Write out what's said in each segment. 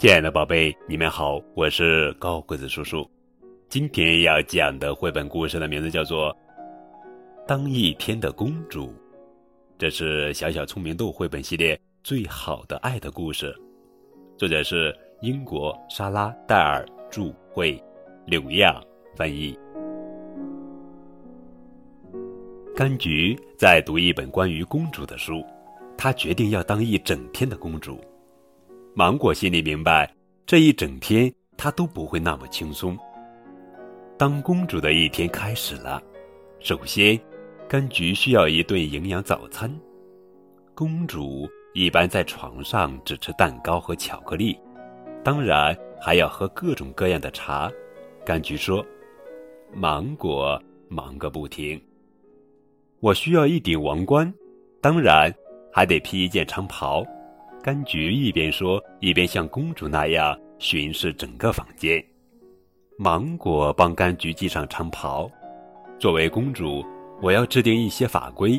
亲爱的宝贝，你们好，我是高个子叔叔。今天要讲的绘本故事的名字叫做《当一天的公主》，这是小小聪明豆绘本系列最好的爱的故事。作者是英国莎拉·戴尔著，绘，柳亚翻译。柑橘在读一本关于公主的书，她决定要当一整天的公主。芒果心里明白，这一整天她都不会那么轻松。当公主的一天开始了，首先，柑橘需要一顿营养早餐。公主一般在床上只吃蛋糕和巧克力，当然还要喝各种各样的茶。柑橘说：“芒果忙个不停。我需要一顶王冠，当然还得披一件长袍。”柑橘一边说，一边像公主那样巡视整个房间。芒果帮柑橘系上长袍。作为公主，我要制定一些法规。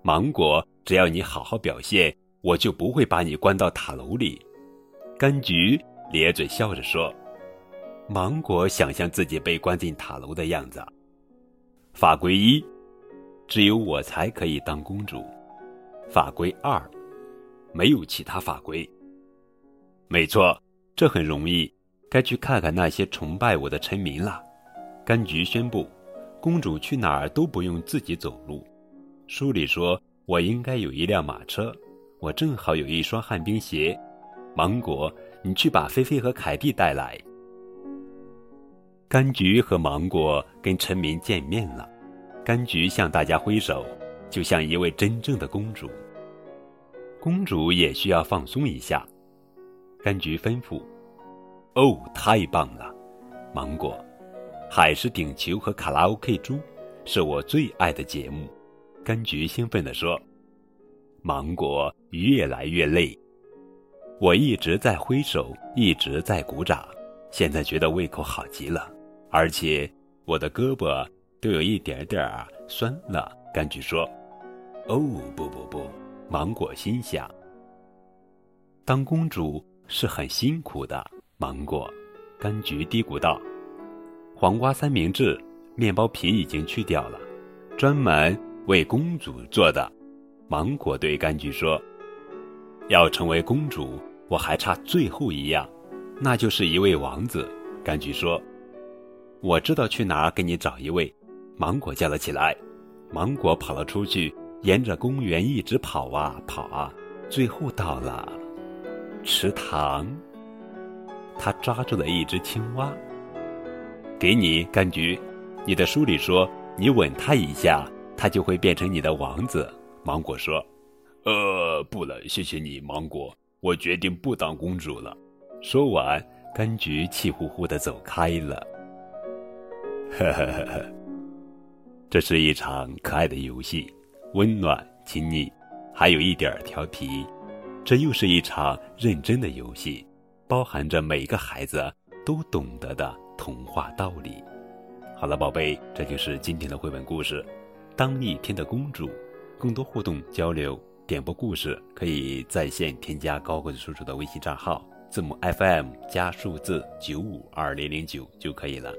芒果，只要你好好表现，我就不会把你关到塔楼里。柑橘咧嘴笑着说。芒果想象自己被关进塔楼的样子。法规一：只有我才可以当公主。法规二。没有其他法规。没错，这很容易。该去看看那些崇拜我的臣民了。柑橘宣布，公主去哪儿都不用自己走路。书里说，我应该有一辆马车，我正好有一双旱冰鞋。芒果，你去把菲菲和凯蒂带来。柑橘和芒果跟臣民见面了。柑橘向大家挥手，就像一位真正的公主。公主也需要放松一下，柑橘吩咐：“哦，太棒了！”芒果，海狮顶球和卡拉 OK 猪是我最爱的节目。柑橘兴奋地说：“芒果越来越累，我一直在挥手，一直在鼓掌，现在觉得胃口好极了，而且我的胳膊都有一点点酸了。”柑橘说：“哦，不不不。”芒果心想：“当公主是很辛苦的。”芒果，柑橘嘀咕道：“黄瓜三明治，面包皮已经去掉了，专门为公主做的。”芒果对柑橘说：“要成为公主，我还差最后一样，那就是一位王子。”柑橘说：“我知道去哪儿给你找一位。”芒果叫了起来。芒果跑了出去。沿着公园一直跑啊跑啊，最后到了池塘。他抓住了一只青蛙，给你柑橘。你的书里说，你吻它一下，它就会变成你的王子。芒果说：“呃，不了，谢谢你，芒果。我决定不当公主了。”说完，柑橘气呼呼的走开了。呵呵呵呵，这是一场可爱的游戏。温暖、亲昵，还有一点调皮，这又是一场认真的游戏，包含着每个孩子都懂得的童话道理。好了，宝贝，这就是今天的绘本故事《当一天的公主》。更多互动交流、点播故事，可以在线添加高个子叔叔的微信账号，字母 FM 加数字九五二零零九就可以了。